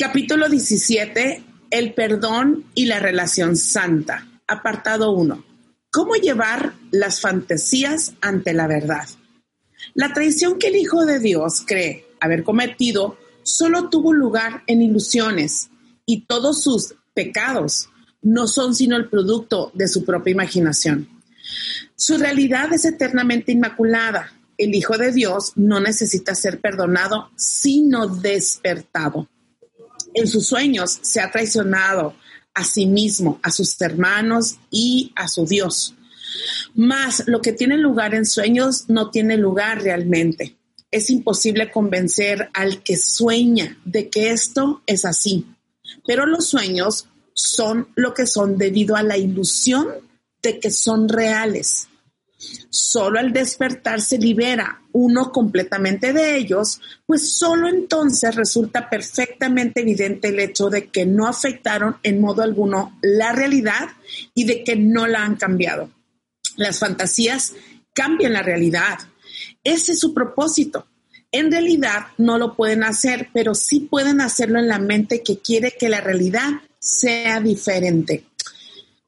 Capítulo 17. El perdón y la relación santa. Apartado 1. ¿Cómo llevar las fantasías ante la verdad? La traición que el Hijo de Dios cree haber cometido solo tuvo lugar en ilusiones y todos sus pecados no son sino el producto de su propia imaginación. Su realidad es eternamente inmaculada. El Hijo de Dios no necesita ser perdonado, sino despertado en sus sueños se ha traicionado a sí mismo, a sus hermanos y a su Dios. Mas lo que tiene lugar en sueños no tiene lugar realmente. Es imposible convencer al que sueña de que esto es así. Pero los sueños son lo que son debido a la ilusión de que son reales. Solo al despertar se libera uno completamente de ellos, pues solo entonces resulta perfectamente evidente el hecho de que no afectaron en modo alguno la realidad y de que no la han cambiado. Las fantasías cambian la realidad. Ese es su propósito. En realidad no lo pueden hacer, pero sí pueden hacerlo en la mente que quiere que la realidad sea diferente.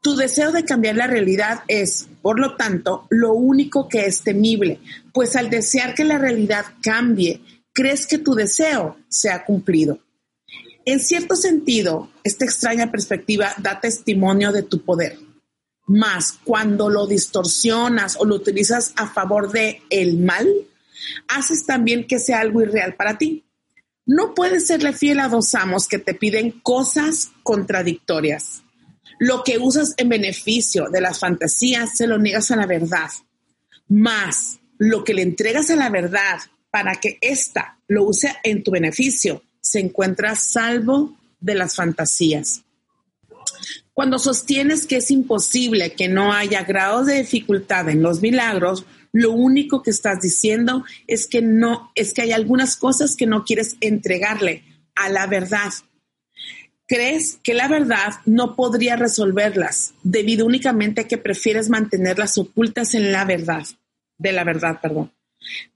Tu deseo de cambiar la realidad es, por lo tanto, lo único que es temible, pues al desear que la realidad cambie, crees que tu deseo se ha cumplido. En cierto sentido, esta extraña perspectiva da testimonio de tu poder. Mas cuando lo distorsionas o lo utilizas a favor de el mal, haces también que sea algo irreal para ti. No puedes serle fiel a dos amos que te piden cosas contradictorias. Lo que usas en beneficio de las fantasías se lo niegas a la verdad. Más lo que le entregas a la verdad para que ésta lo use en tu beneficio, se encuentra salvo de las fantasías. Cuando sostienes que es imposible que no haya grados de dificultad en los milagros, lo único que estás diciendo es que no, es que hay algunas cosas que no quieres entregarle a la verdad crees que la verdad no podría resolverlas debido únicamente a que prefieres mantenerlas ocultas en la verdad, de la verdad, perdón.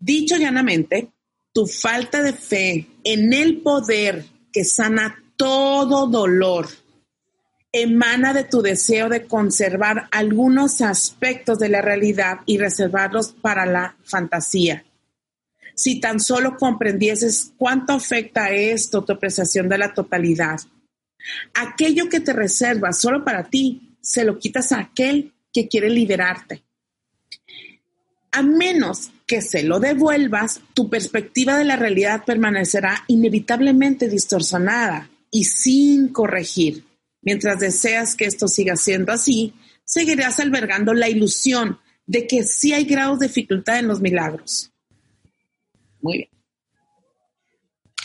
Dicho llanamente, tu falta de fe en el poder que sana todo dolor emana de tu deseo de conservar algunos aspectos de la realidad y reservarlos para la fantasía. Si tan solo comprendieses cuánto afecta esto tu apreciación de la totalidad, Aquello que te reservas solo para ti, se lo quitas a aquel que quiere liberarte. A menos que se lo devuelvas, tu perspectiva de la realidad permanecerá inevitablemente distorsionada y sin corregir. Mientras deseas que esto siga siendo así, seguirás albergando la ilusión de que sí hay grados de dificultad en los milagros. Muy bien.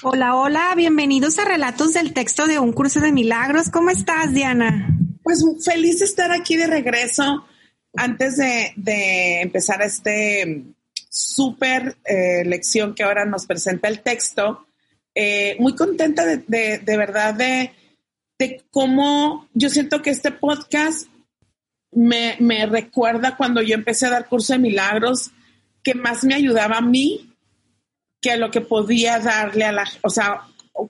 Hola, hola, bienvenidos a Relatos del Texto de un Curso de Milagros. ¿Cómo estás, Diana? Pues feliz de estar aquí de regreso. Antes de, empezar este súper eh, lección que ahora nos presenta el texto, eh, muy contenta de, de, verdad de, de, cómo yo siento que este podcast me, me recuerda cuando yo empecé a dar curso de milagros, que más me ayudaba a mí que lo que podía darle a la, o sea,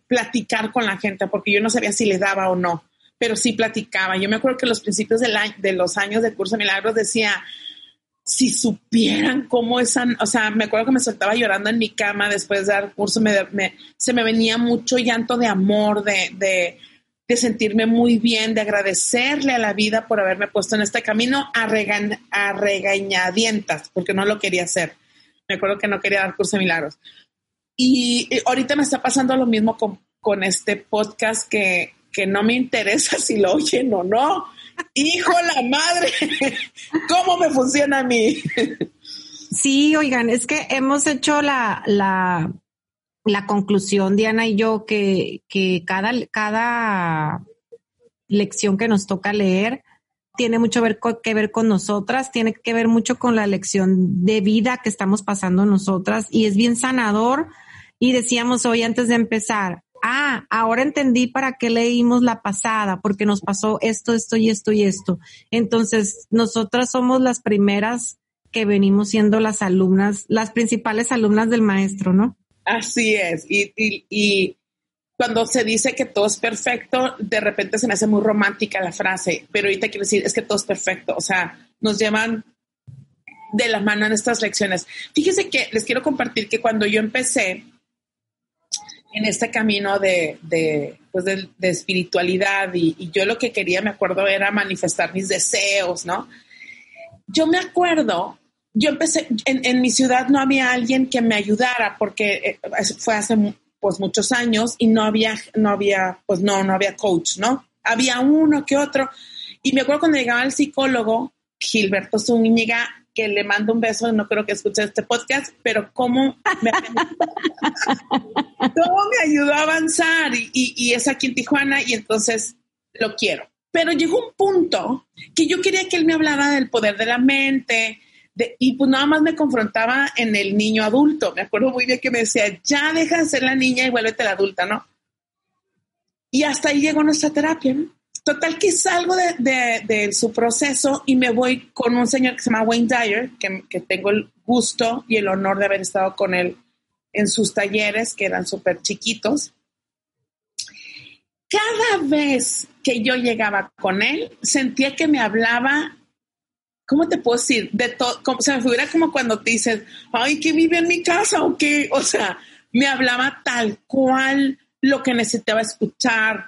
platicar con la gente, porque yo no sabía si le daba o no. pero sí platicaba. Yo me acuerdo que los principios del año, de los años del curso de milagros decía, si supieran cómo esa, o sea, me acuerdo que me soltaba llorando en mi cama después de dar curso, me, se me venía mucho llanto de amor, de, de, de, sentirme muy bien, de agradecerle a la vida por haberme puesto en este camino a, a regañadientas, porque no lo quería hacer. Me acuerdo que no quería dar curso de milagros. Y, ahorita me está pasando lo mismo con, con este podcast que, que no me interesa si lo oyen o no. Hijo la madre, ¿cómo me funciona a mí? Sí, oigan, es que hemos hecho la, la, la conclusión, Diana y yo, que, que cada, cada lección que nos toca leer tiene mucho ver que ver con nosotras, tiene que ver mucho con la lección de vida que estamos pasando nosotras y es bien sanador. Y decíamos hoy antes de empezar, ah, ahora entendí para qué leímos la pasada, porque nos pasó esto, esto y esto y esto. Entonces, nosotras somos las primeras que venimos siendo las alumnas, las principales alumnas del maestro, ¿no? Así es. Y, cuando se dice que todo es perfecto, de repente se me hace muy romántica la frase, pero ahorita quiero decir, es que todo es perfecto. O sea, nos llevan de la mano en estas lecciones. Fíjese que les quiero compartir que cuando yo empecé, en este camino de, de, pues de, espiritualidad y, yo lo que quería, me acuerdo, era manifestar mis deseos, ¿no? Yo me acuerdo, yo empecé, en, en mi ciudad no había alguien que me ayudara porque eh, fue hace pues muchos años y no había, no había, pues no, no había coach, ¿no? Había uno que otro. Y me acuerdo cuando llegaba el psicólogo, Gilberto Zúñiga, que le mando un beso, no creo que escuche este podcast, pero cómo me, cómo me ayudó a avanzar y, y, es aquí en Tijuana y entonces lo quiero. Pero llegó un punto que yo quería que él me hablara del poder de la mente, de, y pues nada más me confrontaba en el niño adulto. Me acuerdo muy bien que me decía, ya deja de ser la niña y vuélvete la adulta, ¿no? Y hasta ahí llegó nuestra terapia, ¿no? Total que salgo de, su proceso y me voy con un señor que se llama Wayne Dyer, que, tengo el gusto y el honor de haber estado con él en sus talleres, que eran súper chiquitos. Cada vez que yo llegaba con él, sentía que me hablaba, ¿cómo te puedo decir? De todo, como, se me como cuando te dices, ay, que vive en mi casa o qué, o sea, me hablaba tal cual lo que necesitaba escuchar,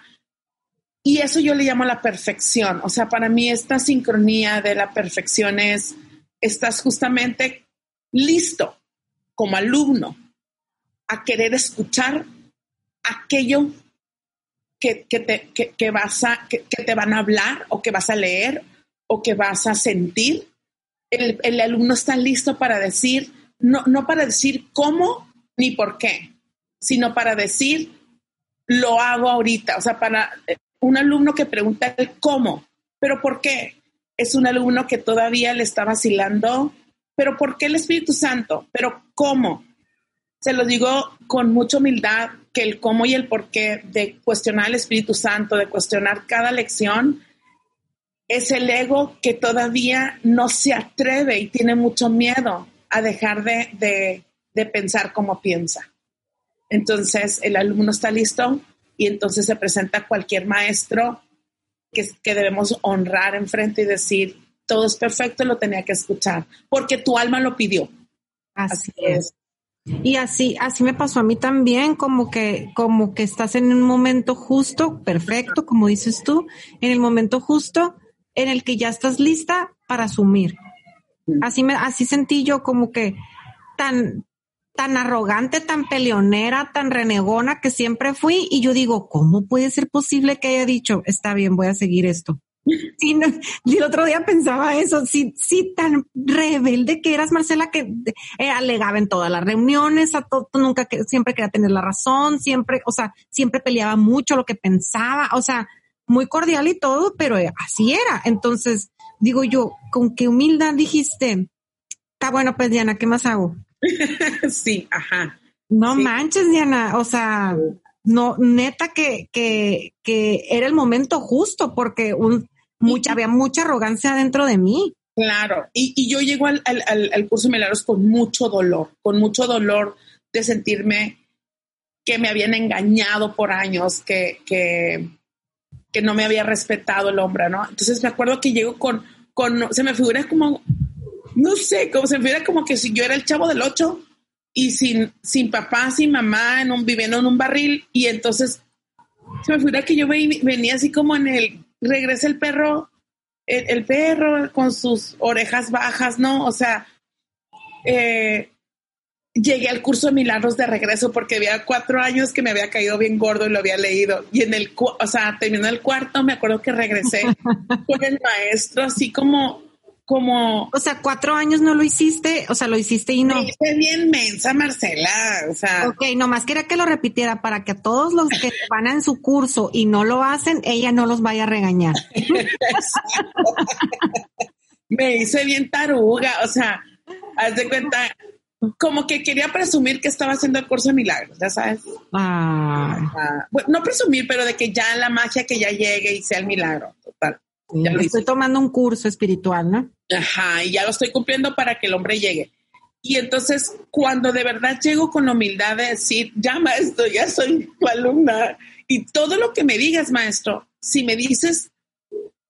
y eso yo le llamo la perfección. O sea, para mí esta sincronía de la perfección es, estás justamente listo como alumno a querer escuchar aquello que, te, vas a, que, te van a hablar o que vas a leer o que vas a sentir. El, el alumno está listo para decir, no, no para decir cómo ni por qué, sino para decir, lo hago ahorita. O sea, para un alumno que pregunta el cómo, pero ¿por qué? Es un alumno que todavía le está vacilando, pero ¿por qué el Espíritu Santo? Pero ¿cómo? Se lo digo con mucha humildad que el cómo y el por qué de cuestionar al Espíritu Santo, de cuestionar cada lección, es el ego que todavía no se atreve y tiene mucho miedo a dejar de, de pensar como piensa. Entonces, el alumno está listo y entonces se presenta cualquier maestro que, que debemos honrar enfrente y decir, todo es perfecto, lo tenía que escuchar, porque tu alma lo pidió. Así, es. Y así, así me pasó a mí también, como que, como que estás en un momento justo, perfecto, como dices tú, en el momento justo en el que ya estás lista para asumir. Así me, así sentí yo como que tan, tan arrogante, tan peleonera, tan renegona que siempre fui. Y yo digo, ¿cómo puede ser posible que haya dicho, está bien, voy a seguir esto? Sí, y el otro día pensaba eso, sí, sí, tan rebelde que eras, Marcela, que eh, alegaba en todas las reuniones, a todo, nunca, que siempre quería tener la razón, siempre, o sea, siempre peleaba mucho lo que pensaba, o sea, muy cordial y todo, pero eh, así era. Entonces, digo yo, con qué humildad dijiste, está bueno, pues Diana, ¿qué más hago? sí, ajá. No manches, Diana, o sea, no, neta que, que, que era el momento justo porque un, mucha, había mucha arrogancia dentro de mí. Claro, y, y yo llego al, al, al, curso de milagros con mucho dolor, con mucho dolor de sentirme que me habían engañado por años, que, que, que no me había respetado el hombre, ¿no? Entonces me acuerdo que llego con, con, se me figura como, no sé, como se me figura como que si yo era el chavo del ocho y sin, sin papá, sin mamá, en un, viviendo en un barril y entonces se me figura que yo venía así como en el, regresa el perro, el, perro con sus orejas bajas, ¿no? O sea, eh, llegué al curso de milagros de regreso porque había cuatro años que me había caído bien gordo y lo había leído. Y en el, o sea, terminó el cuarto, me acuerdo que regresé con el maestro, así como, como. O sea, cuatro años no lo hiciste, o sea, lo hiciste y no. Me hice bien mensa, Marcela, o sea. Ok, nomás quería que lo repitiera para que a todos los que van en su curso y no lo hacen, ella no los vaya a regañar. me hice bien taruga, o sea, haz de cuenta, como que quería presumir que estaba haciendo el curso de milagros, ya sabes. Ah. no presumir, pero de que ya la magia que ya llegue y sea el milagro, total. Ya lo estoy tomando un curso espiritual, ¿no? Ajá, y ya lo estoy cumpliendo para que el hombre llegue. Y entonces, cuando de verdad llego con la humildad de decir, ya maestro, ya soy tu alumna, y todo lo que me digas, maestro, si me dices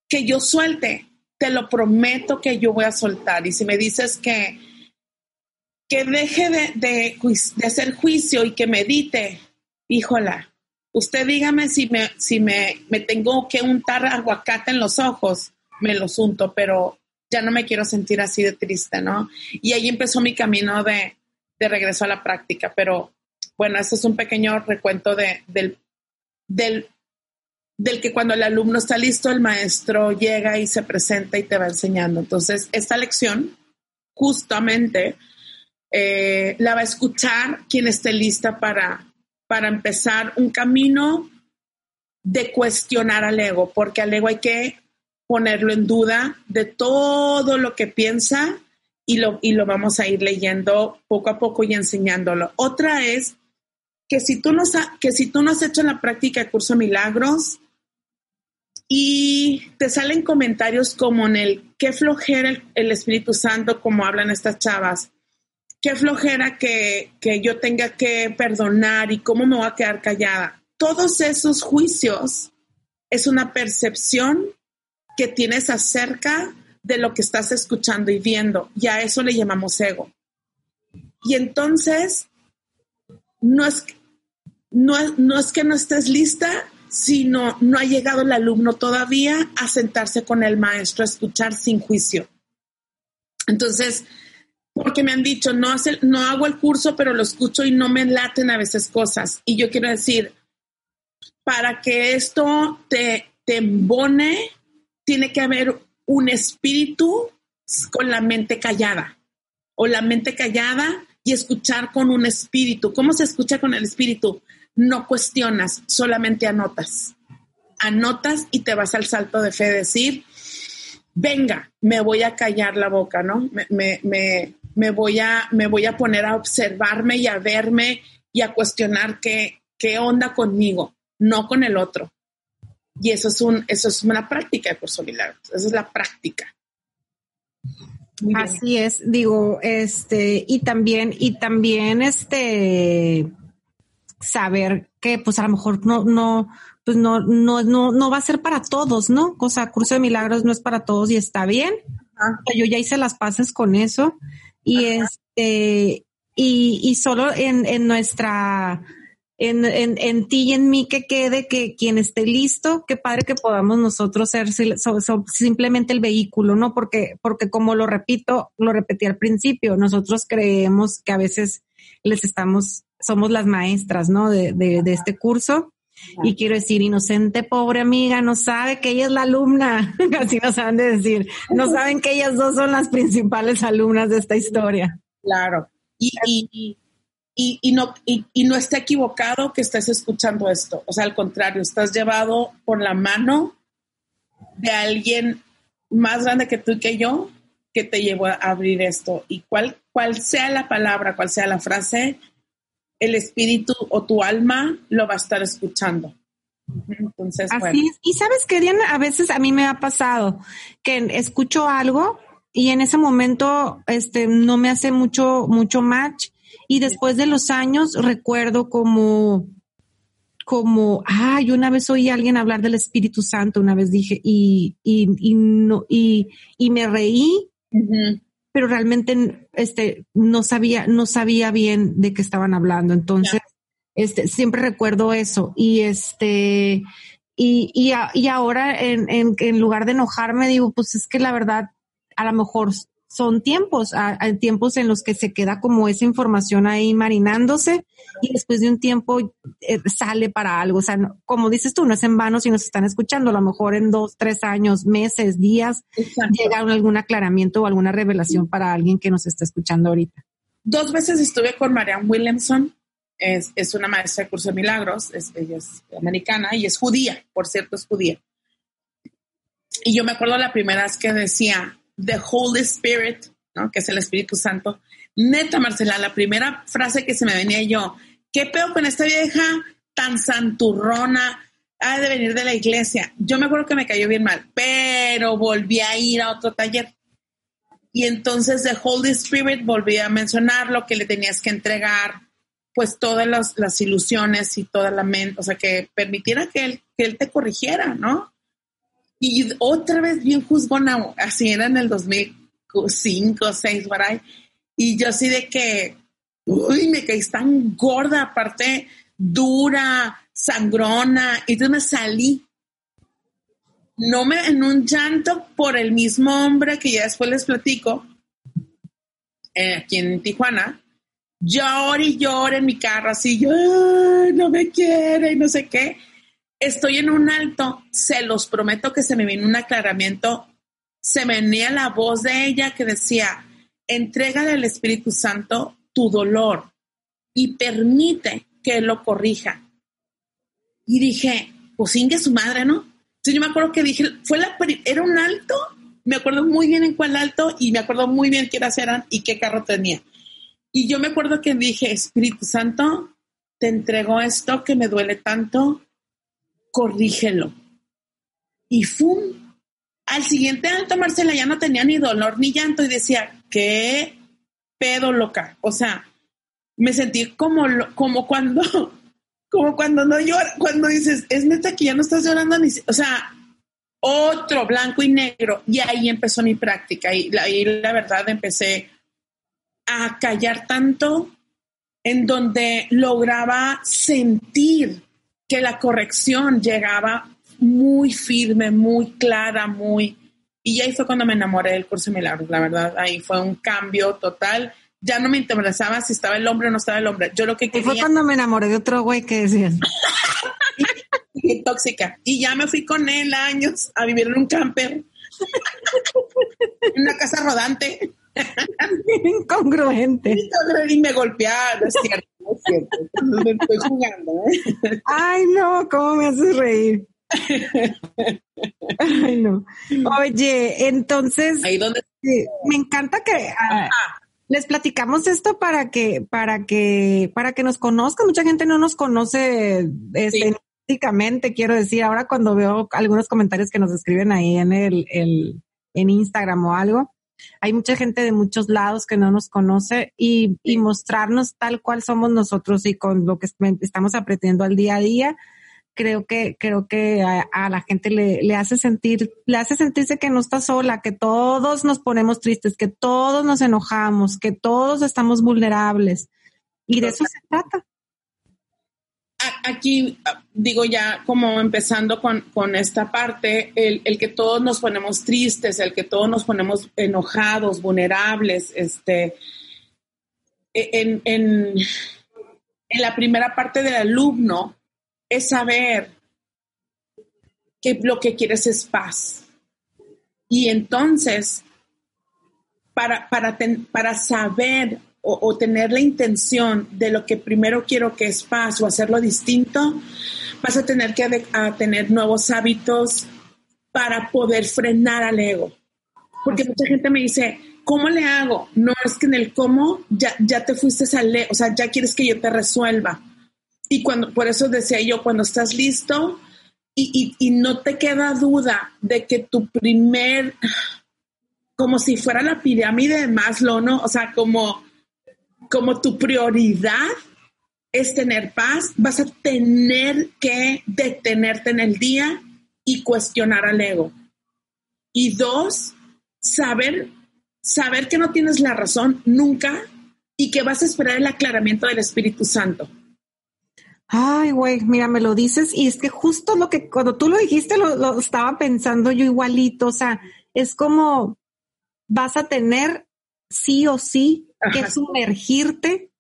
que yo suelte, te lo prometo que yo voy a soltar. Y si me dices que, que deje de, de, hacer juicio y que medite, híjola, usted dígame si me, si me, me tengo que untar aguacate en los ojos, me los unto, pero ya no me quiero sentir así de triste, ¿no? Y ahí empezó mi camino de, de regreso a la práctica, pero bueno, este es un pequeño recuento de, del, del, del que cuando el alumno está listo, el maestro llega y se presenta y te va enseñando. Entonces, esta lección justamente eh, la va a escuchar quien esté lista para, para empezar un camino de cuestionar al ego, porque al ego hay que ponerlo en duda de todo lo que piensa y lo, y lo vamos a ir leyendo poco a poco y enseñándolo. Otra es que si tú no, que si tú no has hecho la práctica de curso milagros y te salen comentarios como en el qué flojera el, el Espíritu Santo, como hablan estas chavas, qué flojera que, yo tenga que perdonar y cómo me voy a quedar callada. Todos esos juicios es una percepción que tienes acerca de lo que estás escuchando y viendo, y a eso le llamamos ego. Y entonces, no es, no, no es que no estés lista, sino no ha llegado el alumno todavía a sentarse con el maestro a escuchar sin juicio. Entonces, porque me han dicho, no, hace, no hago el curso, pero lo escucho y no me laten a veces cosas. Y yo quiero decir, para que esto te, te embone, tiene que haber un espíritu con la mente callada o la mente callada y escuchar con un espíritu. ¿Cómo se escucha con el espíritu? No cuestionas, solamente anotas. Anotas y te vas al salto de fe decir, venga, me voy a callar la boca, ¿no? Me, voy, a, me voy a poner a observarme y a verme y a cuestionar qué, qué onda conmigo, no con el otro. Y eso es, un, eso es una práctica de curso milagros, esa es la práctica. Así es, digo, este, y también, y también este, saber que pues a lo mejor no, no, pues no, no, no, no va a ser para todos, ¿no? O sea, curso de milagros no es para todos y está bien. Yo ya hice las paces con eso y este, y, y solo en, en nuestra, en, en, en, ti y en mí que quede que quien esté listo, qué padre que podamos nosotros ser simplemente el vehículo, ¿no? Porque, porque como lo repito, lo repetí al principio, nosotros creemos que a veces les estamos, somos las maestras, ¿no? De, de, de este curso y quiero decir, inocente, pobre amiga, no sabe que ella es la alumna, así no saben de decir, no saben que ellas dos son las principales alumnas de esta historia. Claro, y, y, y, y no, y, no está equivocado que estés escuchando esto, o sea, al contrario, estás llevado por la mano de alguien más grande que tú y que yo que te llevó a abrir esto. Y cual, cual sea la palabra, cual sea la frase, el espíritu o tu alma lo va a estar escuchando. Entonces, Así es. Y sabes que, Diana, a veces a mí me ha pasado que escucho algo y en ese momento este no me hace mucho mucho match y después de los años recuerdo como como, ay, una vez oí a alguien hablar del Espíritu Santo, una vez dije, y, y, y no, y, y me reí, pero realmente este, no sabía, no sabía bien de qué estaban hablando. Entonces, este, siempre recuerdo eso. Y este, y, y, y ahora en, en, en lugar de enojarme, digo, pues es que la verdad, a lo mejor son tiempos, hay tiempos en los que se queda como esa información ahí marinándose y después de un tiempo eh, sale para algo. O sea, como dices tú, no es en vano si nos están escuchando, a lo mejor en dos, tres años, meses, días, llega algún aclaramiento o alguna revelación para alguien que nos está escuchando ahorita. Dos veces estuve con Marianne Williamson, es, es una maestra de curso de milagros, es, ella es americana y es judía, por cierto, es judía. Y yo me acuerdo la primera vez que decía, The Holy Spirit, ¿no? que es el Espíritu Santo. Neta, Marcela, la primera frase que se me venía yo, ¿qué peor con esta vieja tan santurrona? Ha de venir de la iglesia. Yo me acuerdo que me cayó bien mal, pero volví a ir a otro taller. Y entonces The Holy Spirit volví a mencionar lo que le tenías que entregar, pues todas las, ilusiones y toda la mente, o sea, que permitiera que él, que él te corrigiera, ¿no? Y otra vez bien juzgona, así era en el 2005, 2006, por ahí. Y yo así de que, uy, me caí tan gorda, aparte dura, sangrona. Y entonces me salí. No me, en un llanto por el mismo hombre que ya después les platico, eh, aquí en Tijuana, lloro y lloro en mi carro, así, yo, no me quiere y no sé qué estoy en un alto, se los prometo que se me vino un aclaramiento, se me venía la voz de ella que decía, entrégale al Espíritu Santo tu dolor y permite que Él lo corrija. Y dije, pues ingue su madre, ¿no? Entonces yo me acuerdo que dije, fue la, era un alto, me acuerdo muy bien en cuál alto y me acuerdo muy bien qué eras eran y qué carro tenía. Y yo me acuerdo que dije, Espíritu Santo, te entrego esto que me duele tanto, corrígelo. Y ¡fum! Al siguiente alto, Marcela ya no tenía ni dolor ni llanto y decía, ¿qué pedo loca? O sea, me sentí como, como cuando, como cuando no llora, cuando dices, es neta que ya no estás llorando ni, o sea, otro blanco y negro. Y ahí empezó mi práctica y ahí la verdad empecé a callar tanto en donde lograba sentir que la corrección llegaba muy firme, muy clara, muy... Y ahí fue cuando me enamoré del curso de milagros, la verdad. Ahí fue un cambio total. Ya no me interesaba si estaba el hombre o no estaba el hombre. Yo lo que quería... fue cuando me enamoré de otro güey que decías. y, tóxica. Y ya me fui con él años a vivir en un camper. en una casa rodante. Incongruente. Y me golpeaba, es cierto, es cierto. Me estoy jugando, ¿eh? Ay, no, ¿cómo me haces reír? Ay, no. Oye, entonces. Ahí donde. me encanta que. Ah, les platicamos esto para que, para que, para que nos conozcan. Mucha gente no nos conoce este, quiero decir. Ahora cuando veo algunos comentarios que nos escriben ahí en el, el en Instagram o algo, hay mucha gente de muchos lados que no nos conoce y, y mostrarnos tal cual somos nosotros y con lo que estamos aprendiendo al día a día, creo que, creo que a, la gente le, le, hace sentir, le hace sentirse que no está sola, que todos nos ponemos tristes, que todos nos enojamos, que todos estamos vulnerables. Y de eso se trata aquí digo ya como empezando con, esta parte, el, que todos nos ponemos tristes, el que todos nos ponemos enojados, vulnerables, este, e, en, en, la primera parte del alumno es saber que lo que quieres es paz. Y entonces, para, para, para saber o, tener la intención de lo que primero quiero que es paz o hacerlo distinto, vas a tener que tener nuevos hábitos para poder frenar al ego. Porque mucha gente me dice, ¿cómo le hago? No es que en el cómo ya, ya te fuiste al o sea, ya quieres que yo te resuelva. Y cuando, por eso decía yo, cuando estás listo y, y, y no te queda duda de que tu primer, como si fuera la pirámide de Maslow, ¿no? O sea, como como tu prioridad es tener paz, vas a tener que detenerte en el día y cuestionar al ego. Y dos, saber, saber que no tienes la razón nunca y que vas a esperar el aclaramiento del Espíritu Santo. Ay, güey, mira, me lo dices y es que justo lo que cuando tú lo dijiste lo, estaba pensando yo igualito, o sea, es como vas a tener sí o sí que sumergirte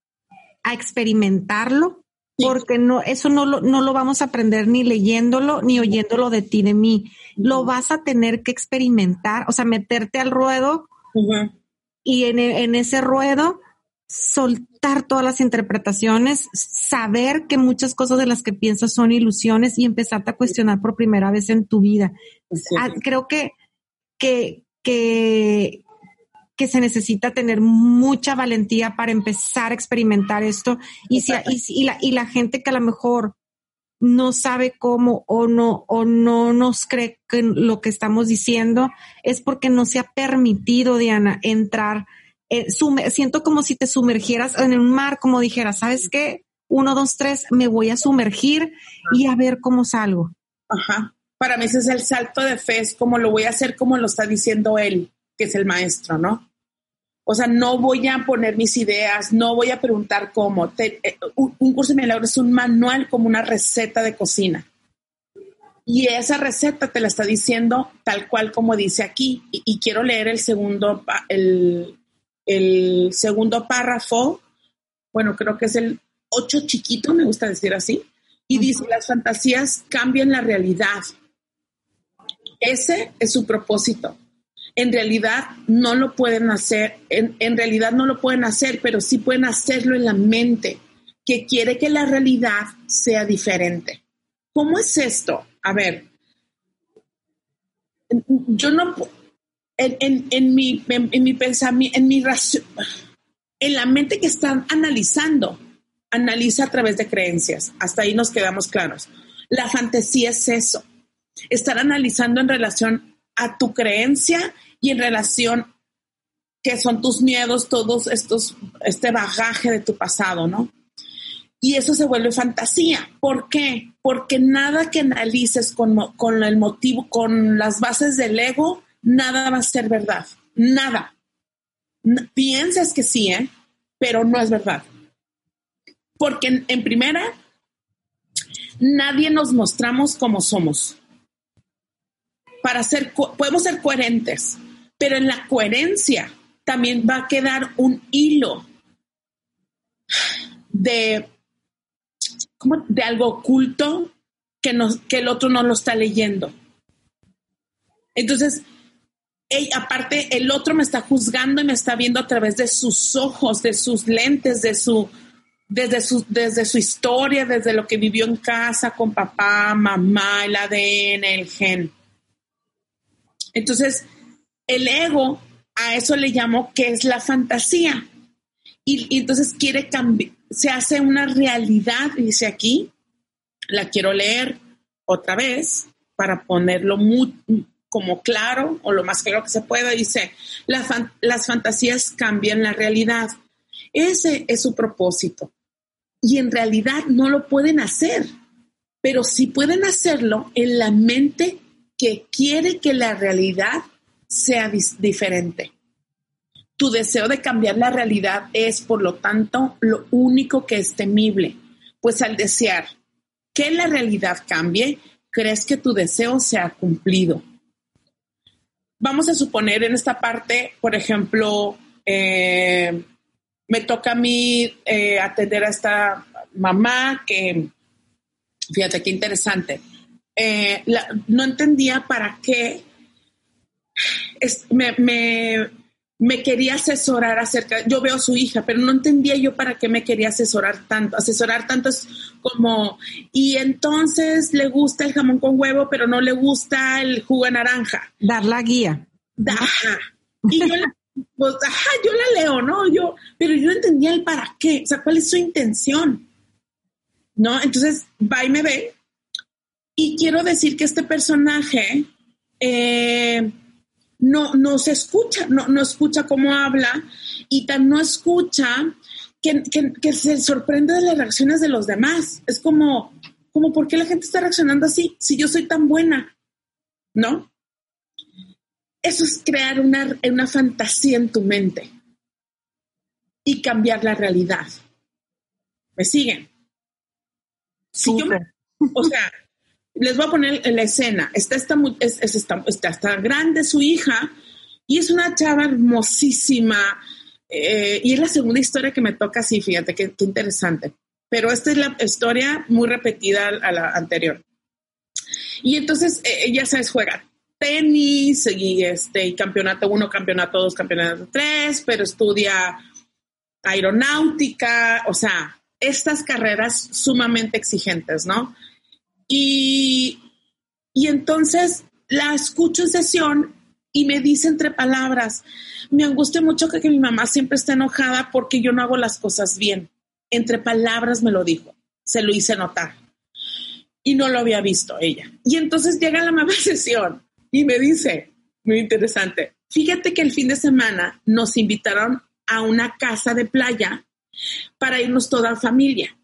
a experimentarlo, porque no, eso no lo, no lo vamos a aprender ni leyéndolo ni oyéndolo de ti, de mí. Lo vas a tener que experimentar, o sea, meterte al ruedo y en, en ese ruedo soltar todas las interpretaciones, saber que muchas cosas de las que piensas son ilusiones y empezarte a cuestionar por primera vez en tu vida. Ah, creo que, que, que, que se necesita tener mucha valentía para empezar a experimentar esto y, si, la, y la gente que a lo mejor no sabe cómo o no o no nos cree que lo que estamos diciendo es porque no se ha permitido Diana entrar eh, siento como si te sumergieras en un mar, como dijeras, ¿sabes qué? Uno, dos, tres, me voy a sumergir y a ver cómo salgo. Ajá. Para mí ese es el salto de fe, es como lo voy a hacer como lo está diciendo él, que es el maestro, ¿no? O sea, no voy a poner mis ideas, no voy a preguntar cómo. Eh, un, curso de milagros es un manual como una receta de cocina. Y esa receta te la está diciendo tal cual como dice aquí. Y, y quiero leer el segundo, el, el segundo párrafo, bueno, creo que es el ocho chiquito, me gusta decir así, y dice, las fantasías cambian la realidad. Ese es su propósito. En realidad no lo pueden hacer, en, en realidad no lo pueden hacer, pero sí pueden hacerlo en la mente, que quiere que la realidad sea diferente. ¿Cómo es esto? A ver, yo no, en, mi, en, mi pensamiento, en mi en la mente que están analizando, analiza a través de creencias. Hasta ahí nos quedamos claros. La fantasía es eso, estar analizando en relación a tu creencia y en relación que son tus miedos, todos estos, este bagaje de tu pasado, ¿no? Y eso se vuelve fantasía. ¿Por qué? Porque nada que analices con, con el motivo, con las bases del ego, nada va a ser verdad, nada. piensas que sí, ¿eh? pero no es verdad. Porque en, primera, nadie nos mostramos como somos. Para ser, podemos ser coherentes, pero en la coherencia también va a quedar un hilo de, de algo oculto que, que el otro no lo está leyendo. Entonces, aparte el otro me está juzgando y me está viendo a través de sus ojos, de sus lentes, de su, desde su, desde su historia, desde lo que vivió en casa con papá, mamá, el ADN, el gen. Entonces, el ego, a eso le llamo que es la fantasía. Y, entonces quiere cambiar, se hace una realidad, dice aquí, la quiero leer otra vez para ponerlo muy, como claro o lo más claro que se pueda, dice, las fantasías cambian la realidad. Ese es su propósito. Y en realidad no lo pueden hacer, pero sí pueden hacerlo en la mente que quiere que la realidad sea diferente. Tu deseo de cambiar la realidad es, por lo tanto, lo único que es temible, pues al desear que la realidad cambie, crees que tu deseo se ha cumplido vamos a suponer en esta parte, por ejemplo, eh, me toca a mí eh, atender a esta mamá que, fíjate qué interesante, eh, no entendía para qué me, me, quería asesorar acerca, yo veo a su hija, pero no entendía yo para qué me quería asesorar tanto. Asesorar tanto es como, y entonces le gusta el jamón con huevo, pero no le gusta el jugo de naranja. Dar la guía. Ajá. Y yo la, pues, ajá, yo la leo, ¿no? Yo, pero yo entendía el para qué, o sea, cuál es su intención. ¿No? Entonces, va y me ve. Y quiero decir que este personaje eh, no, no se escucha, no, no escucha cómo habla y tan no escucha que, se sorprende de las reacciones de los demás. Es como, como, ¿por qué la gente está reaccionando así si yo soy tan buena? ¿No? Eso es crear una, una fantasía en tu mente y cambiar la realidad. ¿Me siguen? Si yo o sea, les voy a poner en la escena. Está esta, es, está, está, grande su hija y es una chava hermosísima. Eh, y es la segunda historia que me toca así, fíjate, qué, interesante. Pero esta es la historia muy repetida a la anterior. Y entonces eh, ella, se juega tenis y este y campeonato uno, campeonato dos, campeonato tres, pero estudia aeronáutica, o sea, estas carreras sumamente exigentes, ¿no? Y, y entonces la escucho en sesión y me dice entre palabras, me angustia mucho que, que, mi mamá siempre esté enojada porque yo no hago las cosas bien. Entre palabras me lo dijo, se lo hice notar. Y no lo había visto ella. Y entonces llega la mamá sesión y me dice, muy interesante, fíjate que el fin de semana nos invitaron a una casa de playa para irnos toda familia.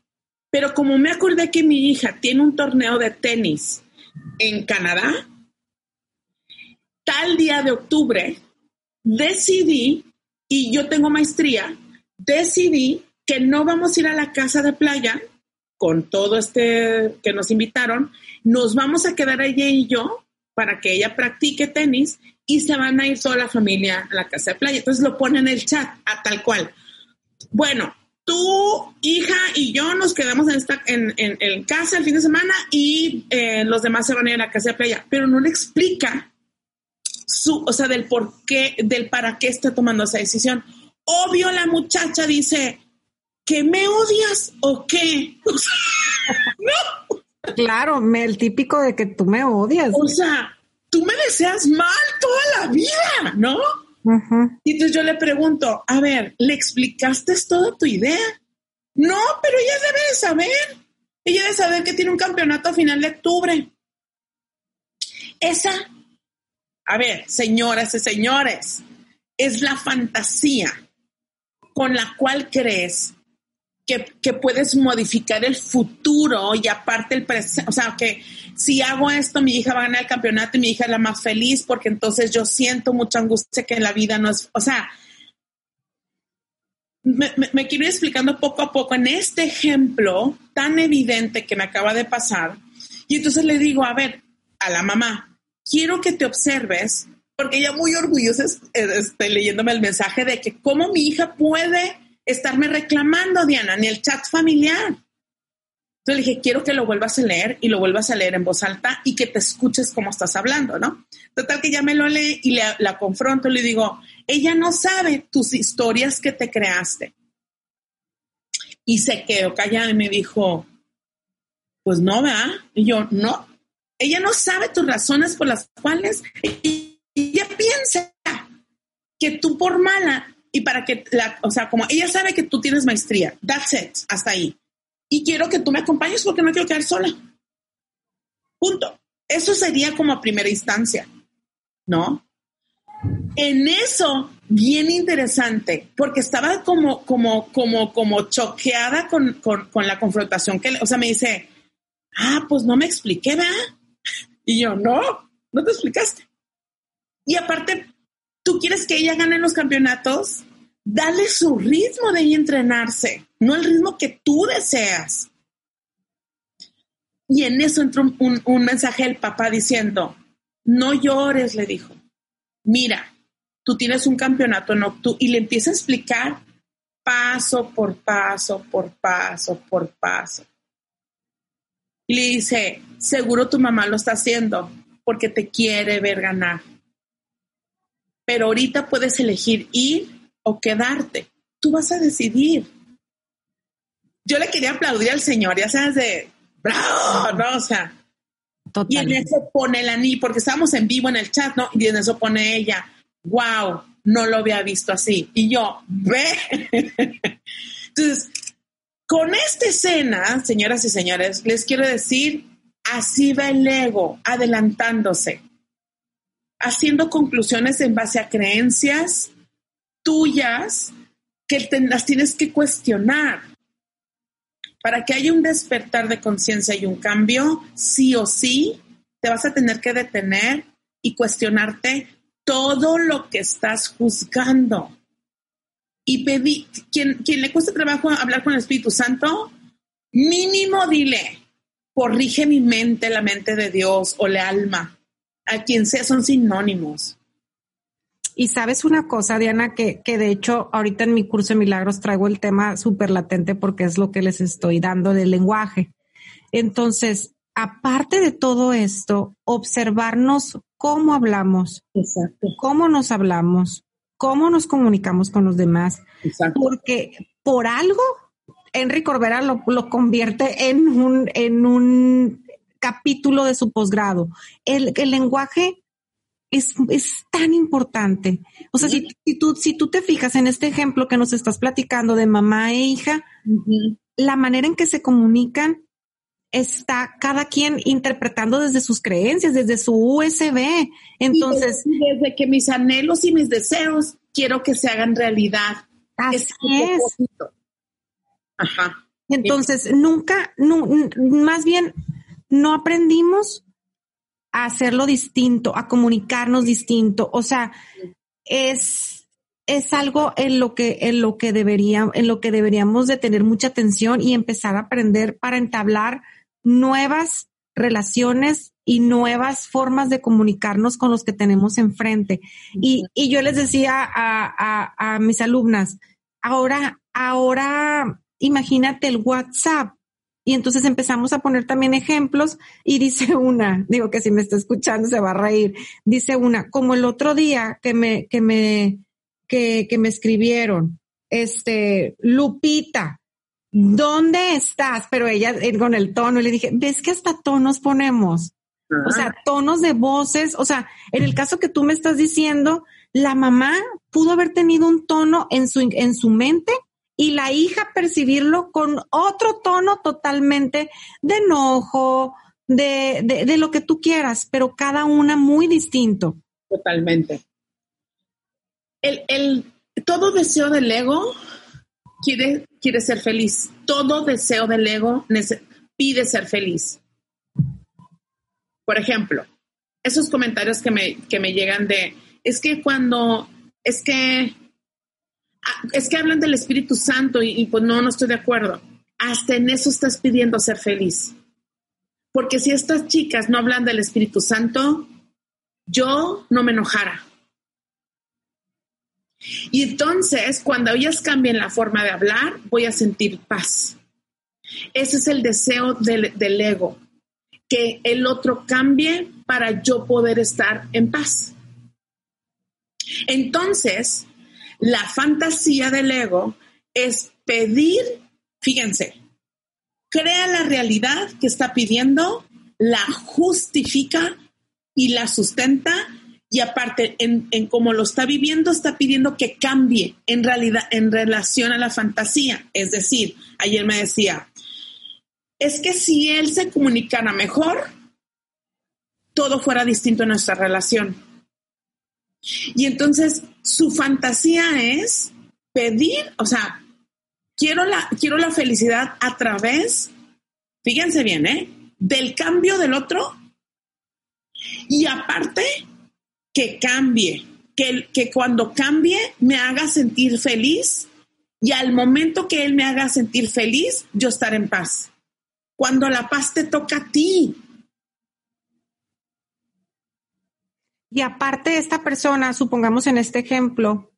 Pero como me acordé que mi hija tiene un torneo de tenis en Canadá, tal día de octubre, decidí, y yo tengo maestría, decidí que no vamos a ir a la casa de playa con todo este que nos invitaron, nos vamos a quedar ella y yo para que ella practique tenis y se van a ir toda la familia a la casa de playa. Entonces lo pone en el chat, a tal cual. Bueno, tu hija y yo nos quedamos en, esta, en, casa el fin de semana y eh, los demás se van a ir a la casa de playa, pero no le explica su, o sea, del por qué, del para qué está tomando esa decisión. Obvio, la muchacha dice, ¿que me odias o qué? no. Claro, el típico de que tú me odias. O sea, tú me deseas mal toda la vida, ¿no? Y entonces yo le pregunto, a ver, ¿le explicaste toda tu idea? No, pero ella debe de saber. Ella debe saber que tiene un campeonato a final de octubre. Esa, a ver, señoras y señores, es la fantasía con la cual crees que, puedes modificar el futuro y aparte el presente, o sea, que si hago esto, mi hija va a ganar el campeonato y mi hija es la más feliz porque entonces yo siento mucha angustia que la vida no es, o sea, me, quiero ir explicando poco a poco en este ejemplo tan evidente que me acaba de pasar. Y entonces le digo, a ver, a la mamá, quiero que te observes, porque ella muy orgullosa está leyéndome el mensaje de que cómo mi hija puede estarme reclamando, Diana, ni el chat familiar. Entonces le dije, quiero que lo vuelvas a leer y lo vuelvas a leer en voz alta y que te escuches cómo estás hablando, ¿no? Total que ya me lo lee y la confronto, le digo, ella no sabe tus historias que te creaste. Y se quedó callada y me dijo, pues no, ¿verdad? Y yo, no, ella no sabe tus razones por las cuales ella piensa que tú por mala y para que, la, o sea, como ella sabe que tú tienes maestría, that's it, hasta ahí. Y quiero que tú me acompañes porque no quiero quedar sola. Punto. Eso sería como a primera instancia, ¿no? En eso, bien interesante, porque estaba como, como, como, como choqueada con, con, con la confrontación que, o sea, me dice, ah, pues no me expliqué, ¿verdad? Y yo, no, no te explicaste. Y aparte, tú quieres que ella gane los campeonatos, dale su ritmo de entrenarse, no el ritmo que tú deseas. Y en eso entró un, mensaje del papá diciendo, no llores, le dijo, mira, tú tienes un campeonato no, tú, y le empieza a explicar paso por paso, por paso, por paso. Y le dice, seguro tu mamá lo está haciendo porque te quiere ver ganar pero ahorita puedes elegir ir o quedarte. Tú vas a decidir. Yo le quería aplaudir al Señor, ya sabes, de bravo, ¿no? O sea, y en eso pone la ni, porque estábamos en vivo en el chat, ¿no? Y en eso pone ella, wow, no lo había visto así. Y yo, ve. Entonces, con esta escena, señoras y señores, les quiero decir, así va el ego, adelantándose haciendo conclusiones en base a creencias tuyas que las tienes que cuestionar. Para que haya un despertar de conciencia y un cambio, sí o sí, te vas a tener que detener y cuestionarte todo lo que estás juzgando. Y pedí, quien, quien le cuesta trabajo hablar con el Espíritu Santo, mínimo dile, corrige mi mente, la mente de Dios o la alma. A quien sea son sinónimos. Y sabes una cosa, Diana, que, que de hecho ahorita en mi curso de milagros traigo el tema súper latente porque es lo que les estoy dando del lenguaje. Entonces, aparte de todo esto, observarnos cómo hablamos, Exacto. cómo nos hablamos, cómo nos comunicamos con los demás, Exacto. porque por algo Henry Corbera lo, lo convierte en un, en un capítulo de su posgrado. El, el lenguaje es, es, tan importante. O sea, si, si, tú, si tú te fijas en este ejemplo que nos estás platicando de mamá e hija, uh -huh. la manera en que se comunican está cada quien interpretando desde sus creencias, desde su USB. Entonces, y desde, desde que mis anhelos y mis deseos quiero que se hagan realidad. Así es. Ajá. Entonces, sí. nunca, más bien, no aprendimos a hacerlo distinto, a comunicarnos distinto. O sea, es, es algo en lo que, en lo que debería, en lo que deberíamos de tener mucha atención y empezar a aprender para entablar nuevas relaciones y nuevas formas de comunicarnos con los que tenemos enfrente. Y, y yo les decía a, a, a mis alumnas, ahora, ahora imagínate el WhatsApp. Y entonces empezamos a poner también ejemplos y dice una, digo que si me está escuchando se va a reír, dice una, como el otro día que me, que me, que, que me escribieron, este, Lupita, ¿dónde estás? Pero ella eh, con el tono, le dije, ¿ves que hasta tonos ponemos? O sea, tonos de voces, o sea, en el caso que tú me estás diciendo, la mamá pudo haber tenido un tono en su, en su mente y la hija percibirlo con otro tono totalmente de enojo, de, de, lo que tú quieras, pero cada una muy distinto. Totalmente. El, el, todo deseo del ego quiere, quiere ser feliz. Todo deseo del ego pide ser feliz. Por ejemplo, esos comentarios que me, que me llegan de, es que cuando, es que es que hablan del Espíritu Santo y, y, pues no, no estoy de acuerdo. Hasta en eso estás pidiendo ser feliz. Porque si estas chicas no hablan del Espíritu Santo, yo no me enojara. Y entonces, cuando ellas cambien la forma de hablar, voy a sentir paz. Ese es el deseo del, del ego, que el otro cambie para yo poder estar en paz. Entonces, la fantasía del ego es pedir, fíjense, crea la realidad que está pidiendo, la justifica y la sustenta y aparte en, en cómo lo está viviendo está pidiendo que cambie en realidad en relación a la fantasía. Es decir, ayer me decía, es que si él se comunicara mejor, todo fuera distinto en nuestra relación. Y entonces su fantasía es pedir, o sea, quiero la, quiero la felicidad a través, fíjense bien, ¿eh? Del cambio del otro y aparte que cambie, que, que cuando cambie me haga sentir feliz y al momento que él me haga sentir feliz, yo estar en paz. Cuando la paz te toca a ti, Y aparte, esta persona, supongamos en este ejemplo,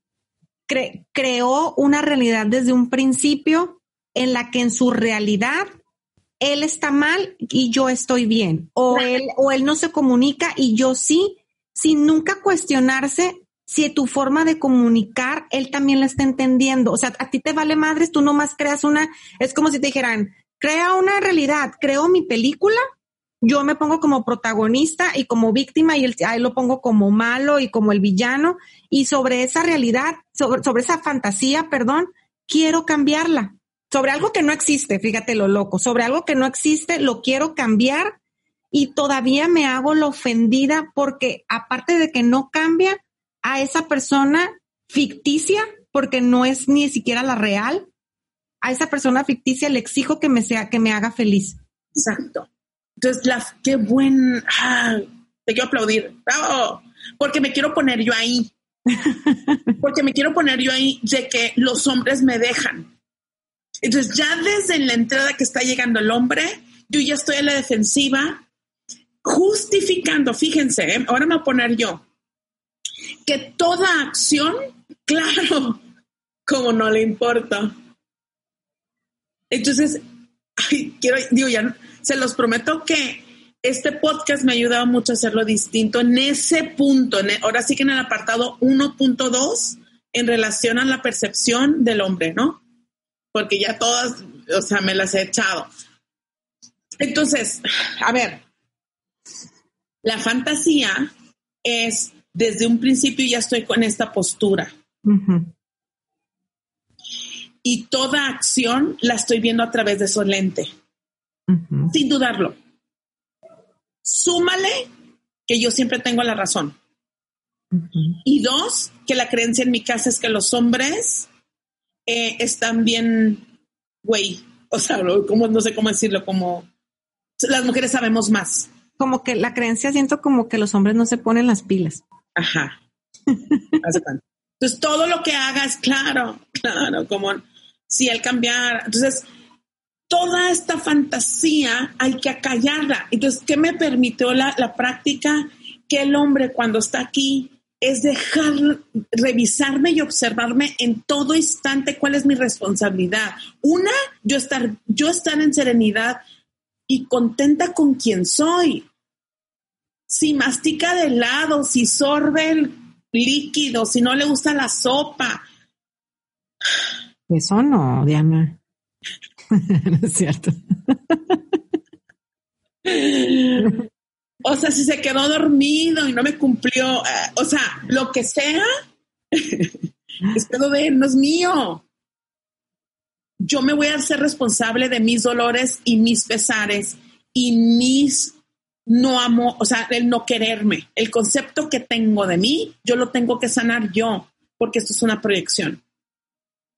cre creó una realidad desde un principio en la que en su realidad él está mal y yo estoy bien. O él, o él no se comunica y yo sí, sin nunca cuestionarse si tu forma de comunicar, él también la está entendiendo. O sea, a ti te vale madres, tú nomás creas una, es como si te dijeran, crea una realidad, creo mi película yo me pongo como protagonista y como víctima y él, ahí lo pongo como malo y como el villano y sobre esa realidad, sobre, sobre esa fantasía, perdón, quiero cambiarla. Sobre algo que no existe, fíjate lo loco, sobre algo que no existe, lo quiero cambiar y todavía me hago la ofendida porque aparte de que no cambia a esa persona ficticia, porque no es ni siquiera la real, a esa persona ficticia le exijo que me sea, que me haga feliz. Exacto. Entonces, la, qué buen, ah, te quiero aplaudir, bravo, porque me quiero poner yo ahí, porque me quiero poner yo ahí de que los hombres me dejan. Entonces, ya desde la entrada que está llegando el hombre, yo ya estoy en la defensiva, justificando, fíjense, ¿eh? ahora me voy a poner yo, que toda acción, claro, como no le importa. Entonces, quiero, digo, ya se los prometo que este podcast me ha ayudado mucho a hacerlo distinto en ese punto, ahora sí que en el apartado 1.2, en relación a la percepción del hombre, ¿no? Porque ya todas, o sea, me las he echado. Entonces, a ver, la fantasía es, desde un principio ya estoy con esta postura. Y toda acción la estoy viendo a través de su lente, sin dudarlo. Súmale que yo siempre tengo la razón. Y dos, que la creencia en mi casa es que los hombres eh, están bien, güey, o sea, como, no sé cómo decirlo, como las mujeres sabemos más. Como que la creencia siento como que los hombres no se ponen las pilas. Ajá. Entonces todo lo que haga es claro, claro, como si el cambiar. Entonces, toda esta fantasía hay que acallarla. Entonces, ¿qué me permitió la, la práctica? Que el hombre cuando está aquí es dejar revisarme y observarme en todo instante cuál es mi responsabilidad. Una, yo estar, yo estar en serenidad y contenta con quien soy. Si mastica de lado, si sorbe el líquido, si no le gusta la sopa. Eso no, Diana. no es cierto. o sea, si se quedó dormido y no me cumplió, eh, o sea, lo que sea, es pedo de no es mío yo me voy a ser responsable de mis dolores y mis pesares y mis no amo, o sea, el no quererme. El concepto que tengo de mí, yo lo tengo que sanar yo, porque esto es una proyección.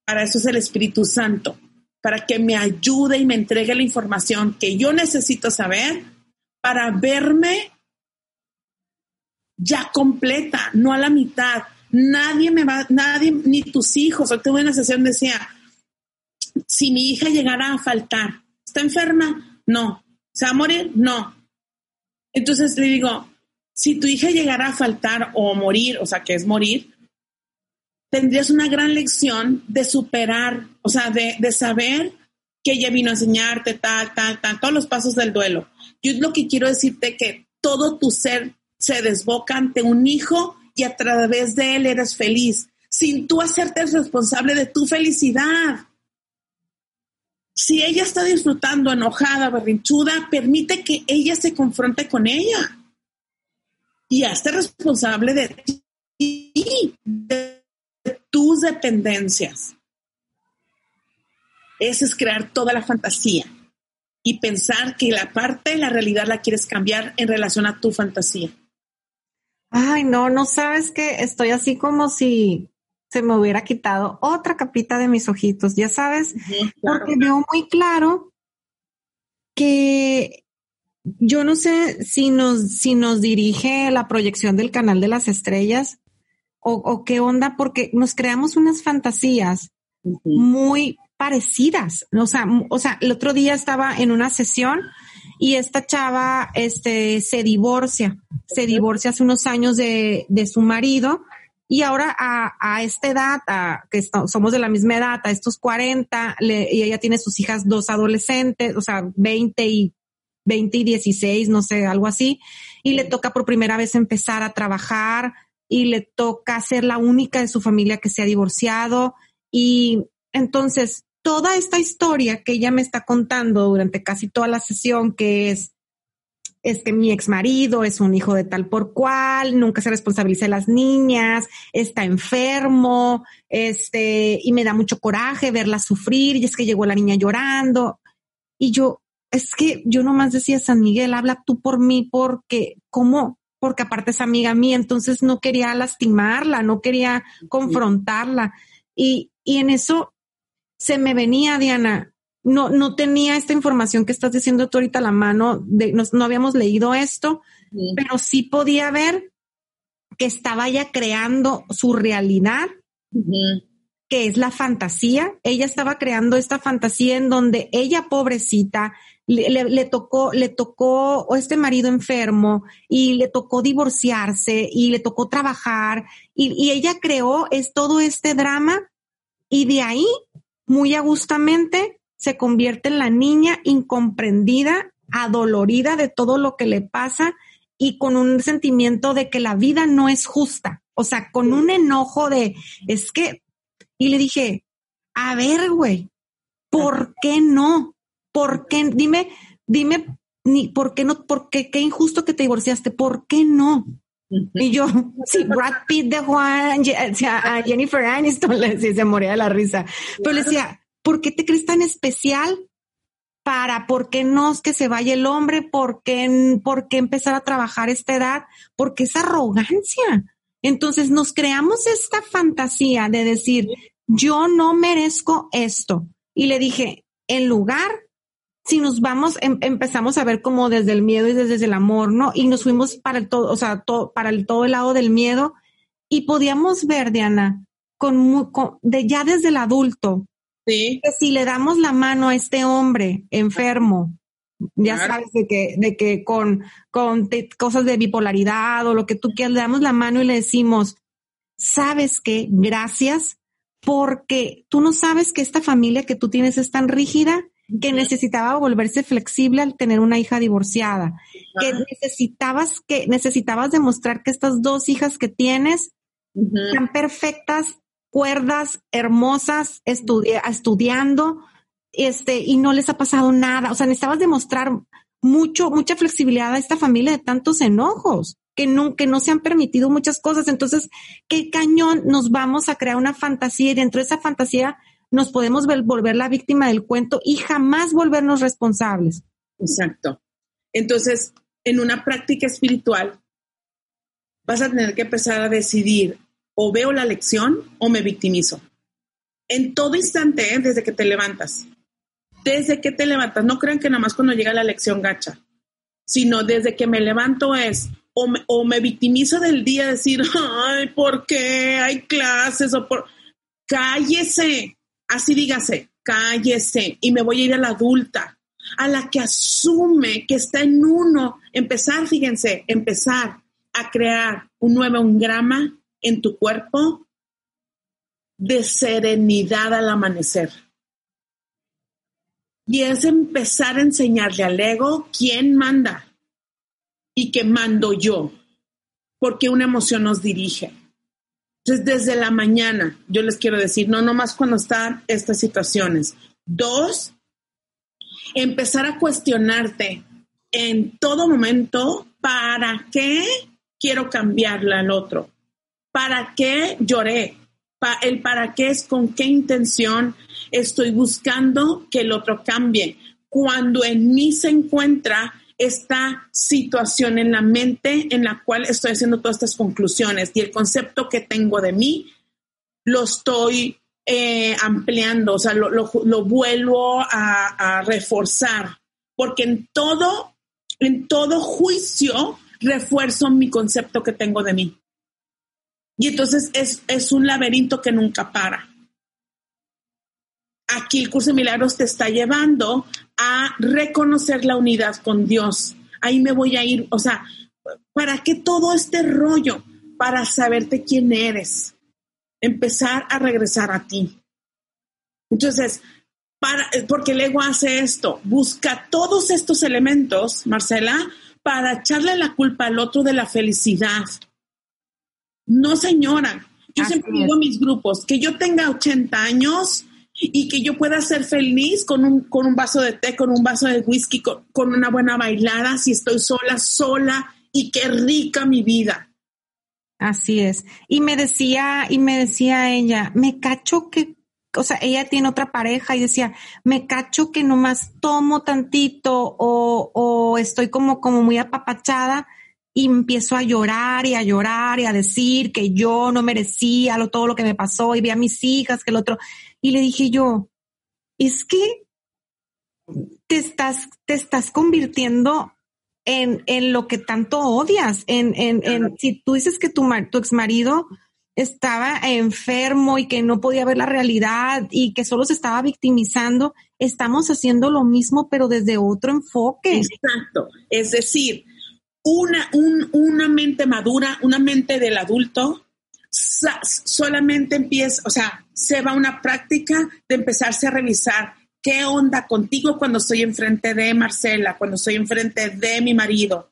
Para eso es el Espíritu Santo, para que me ayude y me entregue la información que yo necesito saber para verme ya completa, no a la mitad. Nadie me va, nadie, ni tus hijos. Hoy tuve una sesión, decía, si mi hija llegara a faltar, ¿está enferma? No. ¿Se va a morir? No. Entonces le digo, si tu hija llegara a faltar o morir, o sea, que es morir, tendrías una gran lección de superar, o sea, de, de saber que ella vino a enseñarte tal, tal, tal, todos los pasos del duelo. Yo lo que quiero decirte que todo tu ser se desboca ante un hijo y a través de él eres feliz, sin tú hacerte responsable de tu felicidad. Si ella está disfrutando, enojada, berrinchuda, permite que ella se confronte con ella. Y hazte responsable de ti, de tus dependencias. Ese es crear toda la fantasía y pensar que la parte de la realidad la quieres cambiar en relación a tu fantasía. Ay, no, no sabes que estoy así como si se me hubiera quitado otra capita de mis ojitos, ya sabes, porque veo muy claro que yo no sé si nos, si nos dirige la proyección del canal de las estrellas o, qué onda, porque nos creamos unas fantasías muy parecidas. O sea, o sea, el otro día estaba en una sesión y esta chava este, se divorcia, se divorcia hace unos años de, de su marido y ahora a, a esta edad, a, que somos de la misma edad, a estos 40, y ella tiene sus hijas dos adolescentes, o sea, 20 y 20 y 16, no sé, algo así, y le toca por primera vez empezar a trabajar y le toca ser la única de su familia que se ha divorciado. Y entonces, toda esta historia que ella me está contando durante casi toda la sesión, que es es que mi ex marido es un hijo de tal por cual, nunca se responsabiliza de las niñas, está enfermo, este, y me da mucho coraje verla sufrir, y es que llegó la niña llorando. Y yo, es que yo nomás decía, San Miguel, habla tú por mí, porque, ¿cómo? Porque aparte es amiga mía, entonces no quería lastimarla, no quería confrontarla. Y, y en eso se me venía, Diana, no, no tenía esta información que estás diciendo tú ahorita a la mano, de, no, no habíamos leído esto, pero sí podía ver que estaba ya creando su realidad, que es la fantasía. Ella estaba creando esta fantasía en donde ella, pobrecita, le, tocó, le tocó este marido enfermo y le tocó divorciarse y le tocó trabajar y, y ella creó es todo este drama y de ahí, muy agustamente, se convierte en la niña incomprendida, adolorida de todo lo que le pasa y con un sentimiento de que la vida no es justa. O sea, con un enojo de, es que, y le dije, a ver, güey, ¿por qué no? ¿Por qué? Dime, dime, ni, ¿por qué no? ¿Por qué? Qué injusto que te divorciaste, ¿por qué no? Y yo, si Brad Pitt dejó a, a Jennifer Aniston, le decía, se moría de la risa. Pero le decía, ¿por qué te crees tan especial? Para, ¿por qué no es que se vaya el hombre? ¿Por qué, ¿Por qué empezar a trabajar esta edad? Porque es arrogancia. Entonces nos creamos esta fantasía de decir, yo no merezco esto. Y le dije, en lugar, si nos vamos, em, empezamos a ver como desde el miedo y desde el amor, ¿no? Y nos fuimos para el todo, o sea, para el todo el lado del miedo y podíamos ver, Diana, con, con de ya desde el adulto, Sí. Que si le damos la mano a este hombre enfermo, ya sabes de que, de que con, con cosas de bipolaridad o lo que tú quieras, le damos la mano y le decimos, ¿sabes qué? Gracias, porque tú no sabes que esta familia que tú tienes es tan rígida que necesitaba volverse flexible al tener una hija divorciada, que necesitabas que necesitabas demostrar que estas dos hijas que tienes están perfectas cuerdas hermosas estudiando, este, y no les ha pasado nada. O sea, necesitabas demostrar mucho, mucha flexibilidad a esta familia de tantos enojos, que no, que no se han permitido muchas cosas. Entonces, ¿qué cañón nos vamos a crear una fantasía y dentro de esa fantasía nos podemos volver la víctima del cuento y jamás volvernos responsables? Exacto. Entonces, en una práctica espiritual, vas a tener que empezar a decidir o veo la lección o me victimizo. En todo instante, ¿eh? desde que te levantas. Desde que te levantas. No crean que nada más cuando llega la lección gacha, sino desde que me levanto es o me, o me victimizo del día, decir, ay, ¿por qué hay clases? O por... Cállese, así dígase, cállese. Y me voy a ir a la adulta, a la que asume que está en uno. Empezar, fíjense, empezar a crear un nuevo engrama en tu cuerpo de serenidad al amanecer. Y es empezar a enseñarle al ego quién manda y que mando yo, porque una emoción nos dirige. Entonces, desde la mañana, yo les quiero decir, no nomás cuando están estas situaciones. Dos, empezar a cuestionarte en todo momento para qué quiero cambiarle al otro. ¿Para qué lloré? el para qué es con qué intención estoy buscando que el otro cambie. Cuando en mí se encuentra esta situación en la mente en la cual estoy haciendo todas estas conclusiones y el concepto que tengo de mí lo estoy eh, ampliando, o sea, lo, vuelvo a, a, reforzar, porque en todo, en todo juicio refuerzo mi concepto que tengo de mí. Y entonces es, un laberinto que nunca para. Aquí el curso de milagros te está llevando a reconocer la unidad con Dios. Ahí me voy a ir, o sea, ¿para qué todo este rollo? Para saberte quién eres. Empezar a regresar a ti. Entonces, para, porque el ego hace esto, busca todos estos elementos, Marcela, para echarle la culpa al otro de la felicidad, no, señora. Yo siempre digo a mis grupos que yo tenga 80 años y que yo pueda ser feliz con un, con un vaso de té, con un vaso de whisky, con, con una buena bailada, si estoy sola, sola y qué rica mi vida. Así es. Y me decía, y me decía ella, me cacho que, o sea, ella tiene otra pareja y decía, me cacho que nomás tomo tantito o, o estoy como, como muy apapachada y empiezo a llorar y a llorar y a decir que yo no merecía lo, todo lo que me pasó y vi a mis hijas, que el otro. Y le dije yo, es que te estás, te estás convirtiendo en, en lo que tanto odias. En, en, en, si tú dices que tu, tu ex marido estaba enfermo y que no podía ver la realidad y que solo se estaba victimizando, estamos haciendo lo mismo, pero desde otro enfoque. Exacto. Es decir, una, una mente madura, una mente del adulto, solamente empieza, o sea, se va una práctica de empezarse a revisar qué onda contigo cuando estoy enfrente de Marcela, cuando estoy enfrente de mi marido,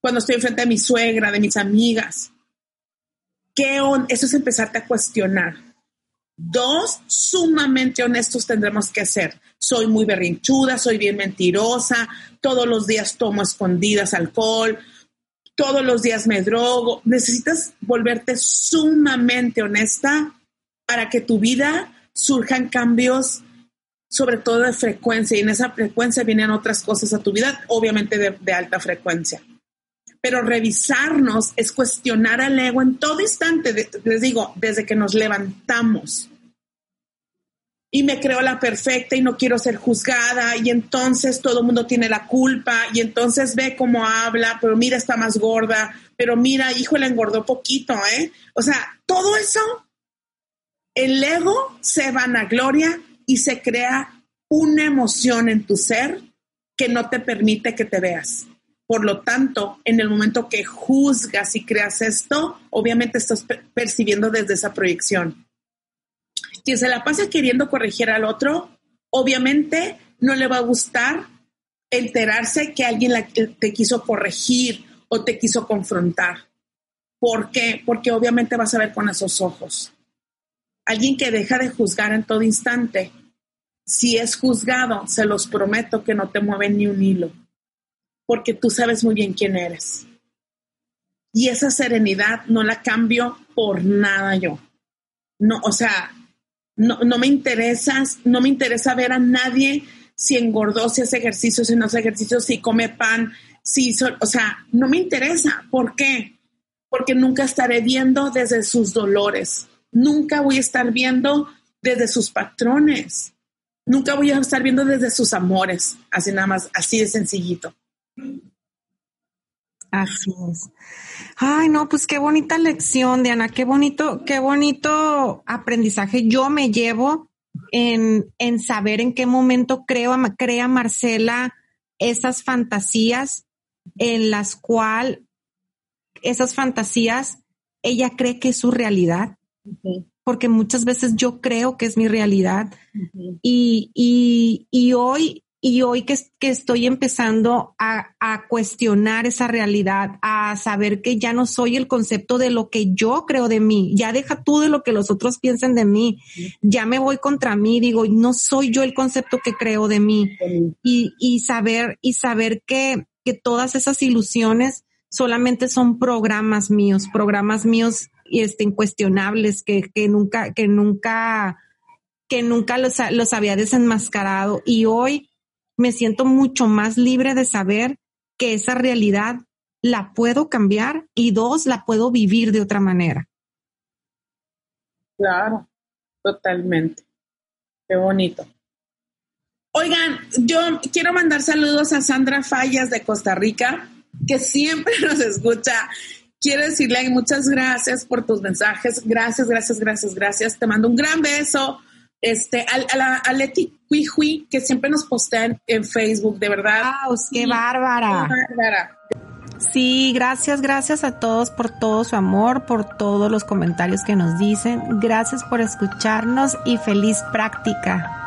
cuando estoy enfrente de mi suegra, de mis amigas. ¿Qué onda? Eso es empezarte a cuestionar. Dos, sumamente honestos tendremos que ser. Soy muy berrinchuda, soy bien mentirosa, todos los días tomo escondidas alcohol, todos los días me drogo. Necesitas volverte sumamente honesta para que tu vida surjan cambios, sobre todo de frecuencia, y en esa frecuencia vienen otras cosas a tu vida, obviamente de, alta frecuencia. Pero revisarnos es cuestionar al ego en todo instante, les digo, desde que nos levantamos y me creo la perfecta y no quiero ser juzgada y entonces todo el mundo tiene la culpa y entonces ve cómo habla, pero mira está más gorda, pero mira, hijo, le engordó poquito, ¿eh? O sea, todo eso, el ego se vanagloria y se crea una emoción en tu ser que no te permite que te veas. Por lo tanto, en el momento que juzgas y creas esto, obviamente estás percibiendo desde esa proyección quien se la pasa queriendo corregir al otro, obviamente no le va a gustar enterarse que alguien te quiso corregir o te quiso confrontar. ¿Por qué? Porque obviamente vas a ver con esos ojos. Alguien que deja de juzgar en todo instante, si es juzgado, se los prometo que no te mueve ni un hilo, porque tú sabes muy bien quién eres. Y esa serenidad no la cambio por nada yo. No, o sea, no, no me interesa, no me interesa ver a nadie si engordó, si hace ejercicio, si no hace ejercicio, si come pan, si o sea, no me interesa. ¿Por qué? Porque nunca estaré viendo desde sus dolores, nunca voy a estar viendo desde sus patrones, nunca voy a estar viendo desde sus amores, así nada más, así de sencillito. Así es. Ay, no, pues qué bonita lección, Diana, qué bonito, qué bonito aprendizaje yo me llevo en, en saber en qué momento creo, crea Marcela esas fantasías en las cuales esas fantasías ella cree que es su realidad. Porque muchas veces yo creo que es mi realidad. y, y, y hoy y hoy que, que estoy empezando a, a, cuestionar esa realidad, a saber que ya no soy el concepto de lo que yo creo de mí, ya deja tú de lo que los otros piensen de mí, ya me voy contra mí, digo, no soy yo el concepto que creo de mí. Y, y saber, y saber que, que todas esas ilusiones solamente son programas míos, programas míos este, incuestionables que, que nunca, que nunca, que nunca los, los había desenmascarado. Y hoy, me siento mucho más libre de saber que esa realidad la puedo cambiar y dos, la puedo vivir de otra manera. Claro, totalmente. Qué bonito. Oigan, yo quiero mandar saludos a Sandra Fallas de Costa Rica, que siempre nos escucha. Quiero decirle muchas gracias por tus mensajes. Gracias, gracias, gracias, gracias. Te mando un gran beso este, a, la, a Leti que siempre nos postea en, Facebook, de verdad. ¡Qué bárbara! Sí, gracias, gracias a todos por todo su amor, por todos los comentarios que nos dicen. Gracias por escucharnos y feliz práctica.